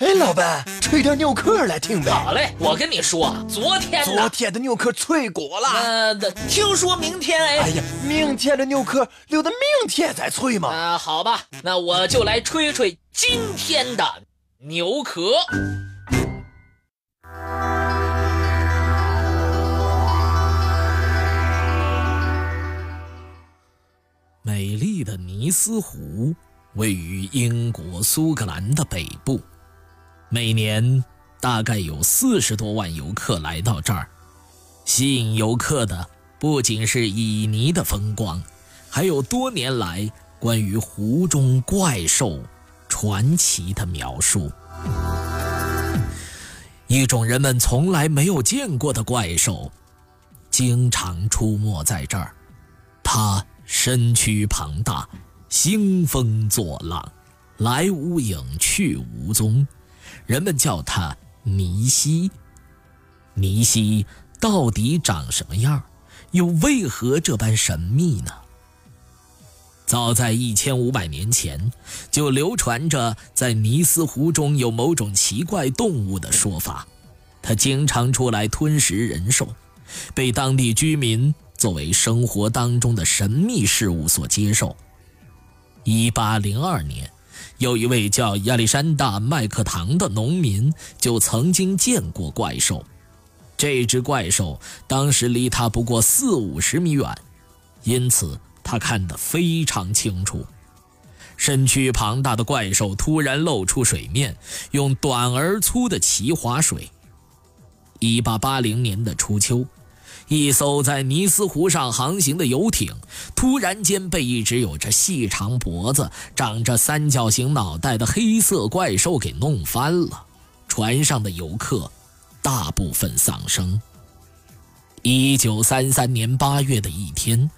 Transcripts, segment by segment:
哎，老板，吹点牛壳来听呗。好嘞，我跟你说，昨天昨天的牛壳脆骨了。呃，听说明天哎。哎呀，明天的牛壳留到明天再吹嘛。啊，好吧，那我就来吹吹今天的牛壳。美丽的尼斯湖位于英国苏格兰的北部。每年大概有四十多万游客来到这儿，吸引游客的不仅是旖旎的风光，还有多年来关于湖中怪兽传奇的描述。一种人们从来没有见过的怪兽，经常出没在这儿。它身躯庞大，兴风作浪，来无影去无踪。人们叫它尼西。尼西到底长什么样？又为何这般神秘呢？早在一千五百年前，就流传着在尼斯湖中有某种奇怪动物的说法。它经常出来吞食人兽，被当地居民作为生活当中的神秘事物所接受。一八零二年。有一位叫亚历山大·麦克唐的农民，就曾经见过怪兽。这只怪兽当时离他不过四五十米远，因此他看得非常清楚。身躯庞大的怪兽突然露出水面，用短而粗的鳍划水。一八八零年的初秋。一艘在尼斯湖上航行的游艇，突然间被一只有着细长脖子、长着三角形脑袋的黑色怪兽给弄翻了。船上的游客大部分丧生。一九三三年八月的一天，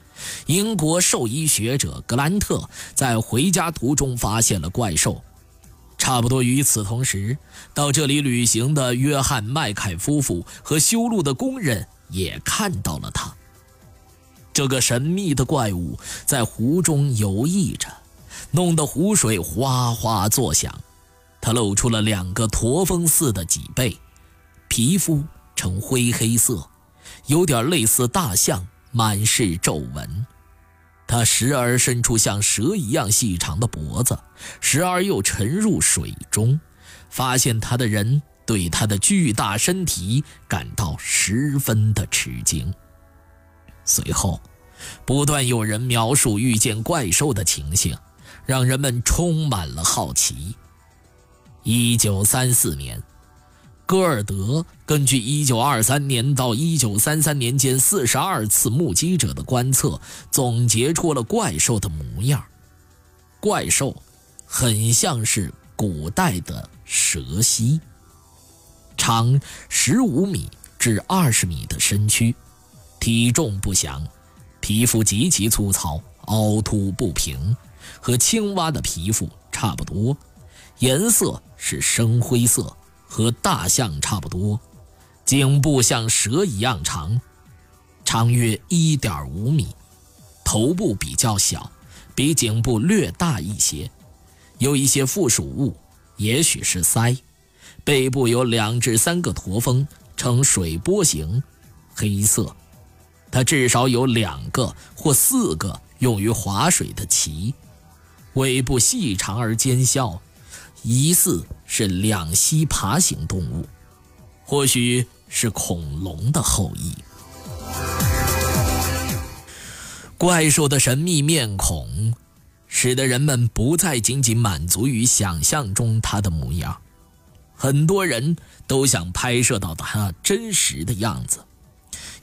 英国兽医学者格兰特在回家途中发现了怪兽。差不多与此同时，到这里旅行的约翰·麦凯夫妇和修路的工人。也看到了他。这个神秘的怪物在湖中游弋着，弄得湖水哗哗作响。它露出了两个驼峰似的脊背，皮肤呈灰黑色，有点类似大象，满是皱纹。它时而伸出像蛇一样细长的脖子，时而又沉入水中。发现它的人。对他的巨大身体感到十分的吃惊。随后，不断有人描述遇见怪兽的情形，让人们充满了好奇。一九三四年，戈尔德根据一九二三年到一九三三年间四十二次目击者的观测，总结出了怪兽的模样。怪兽很像是古代的蛇蜥。长十五米至二十米的身躯，体重不详，皮肤极其粗糙、凹凸不平，和青蛙的皮肤差不多，颜色是深灰色，和大象差不多，颈部像蛇一样长，长约一点五米，头部比较小，比颈部略大一些，有一些附属物，也许是鳃。背部有两至三个驼峰，呈水波形，黑色。它至少有两个或四个用于划水的鳍。尾部细长而尖削，疑似是两栖爬行动物，或许是恐龙的后裔。怪兽的神秘面孔，使得人们不再仅仅满足于想象中它的模样。很多人都想拍摄到他真实的样子。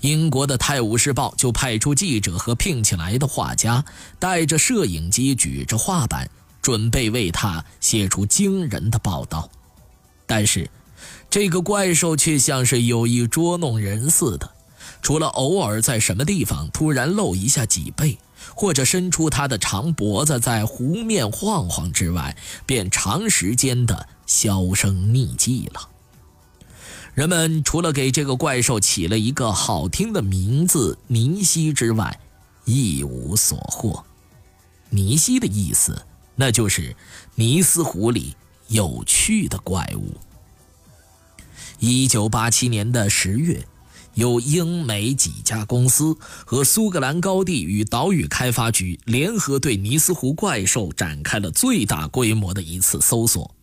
英国的《泰晤士报》就派出记者和聘请来的画家，带着摄影机，举着画板，准备为他写出惊人的报道。但是，这个怪兽却像是有意捉弄人似的，除了偶尔在什么地方突然露一下脊背，或者伸出它的长脖子在湖面晃晃之外，便长时间的。销声匿迹了。人们除了给这个怪兽起了一个好听的名字“尼西”之外，一无所获。尼西的意思，那就是尼斯湖里有趣的怪物。一九八七年的十月，有英美几家公司和苏格兰高地与岛屿开发局联合对尼斯湖怪兽展开了最大规模的一次搜索，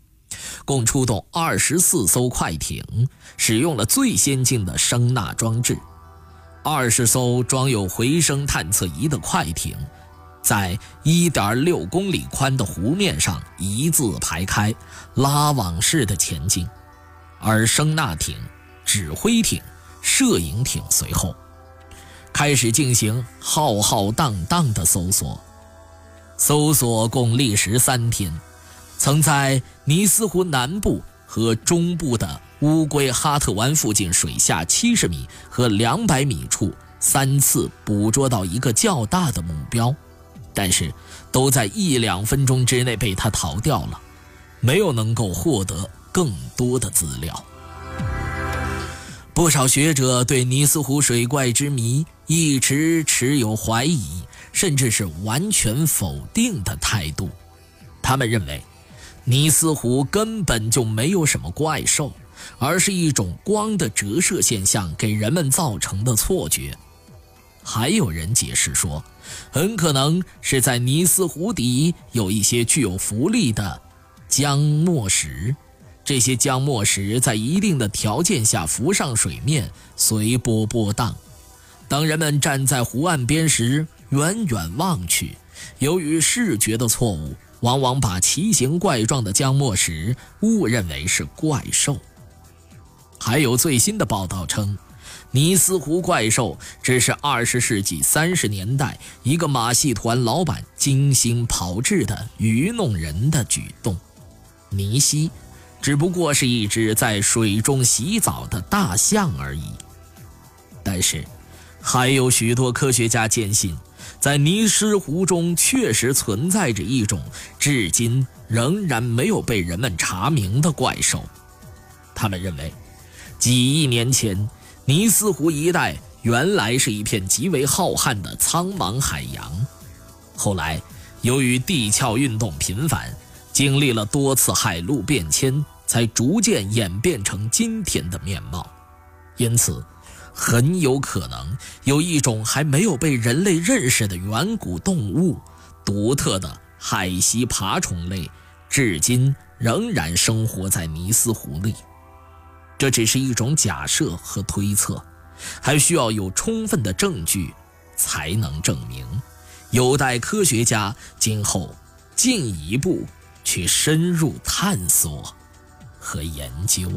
共出动二十四艘快艇，使用了最先进的声呐装置。二十艘装有回声探测仪的快艇，在1.6公里宽的湖面上一字排开，拉网式的前进，而声呐艇、指挥艇、摄影艇随后开始进行浩浩荡荡的搜索。搜索共历时三天，曾在尼斯湖南部和中部的。乌龟哈特湾附近水下七十米和两百米处三次捕捉到一个较大的目标，但是都在一两分钟之内被他逃掉了，没有能够获得更多的资料。不少学者对尼斯湖水怪之谜一直持有怀疑，甚至是完全否定的态度。他们认为，尼斯湖根本就没有什么怪兽。而是一种光的折射现象给人们造成的错觉。还有人解释说，很可能是在尼斯湖底有一些具有浮力的浆末石，这些浆末石在一定的条件下浮上水面，随波波荡。当人们站在湖岸边时，远远望去，由于视觉的错误，往往把奇形怪状的浆末石误认为是怪兽。还有最新的报道称，尼斯湖怪兽只是二十世纪三十年代一个马戏团老板精心炮制的愚弄人的举动。尼西只不过是一只在水中洗澡的大象而已。但是，还有许多科学家坚信，在尼斯湖中确实存在着一种至今仍然没有被人们查明的怪兽。他们认为。几亿年前，尼斯湖一带原来是一片极为浩瀚的苍茫海洋。后来，由于地壳运动频繁，经历了多次海陆变迁，才逐渐演变成今天的面貌。因此，很有可能有一种还没有被人类认识的远古动物——独特的海栖爬虫类，至今仍然生活在尼斯湖里。这只是一种假设和推测，还需要有充分的证据才能证明，有待科学家今后进一步去深入探索和研究。